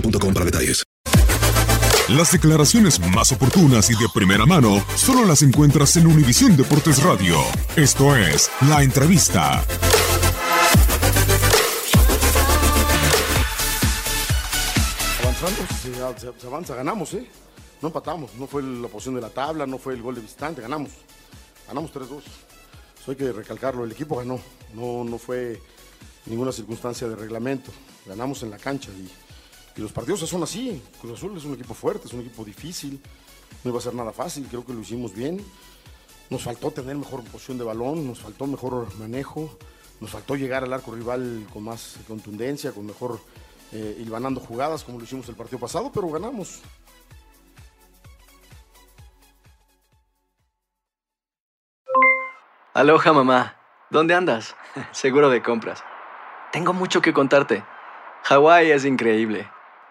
boostmobile.com para detalles. Las declaraciones más oportunas y de primera mano solo las encuentras en Univisión Deportes Radio. Esto es La Entrevista. Avanzando, se, se- se avanza, ganamos, ¿eh? No empatamos, no fue la posición de la tabla, no fue el gol de visitante, ganamos. Ganamos 3-2. Eso hay que recalcarlo, el equipo ganó, no, no fue ninguna circunstancia de reglamento. Ganamos en la cancha y, y los partidos son así. Cruz Azul es un equipo fuerte, es un equipo difícil, no iba a ser nada fácil, creo que lo hicimos bien. Nos faltó tener mejor posición de balón, nos faltó mejor manejo, nos faltó llegar al arco rival con más contundencia, con mejor eh, jugadas como lo hicimos el partido pasado, pero ganamos. Aloha mamá, ¿dónde andas? Seguro de compras. Tengo mucho que contarte. Hawái es increíble.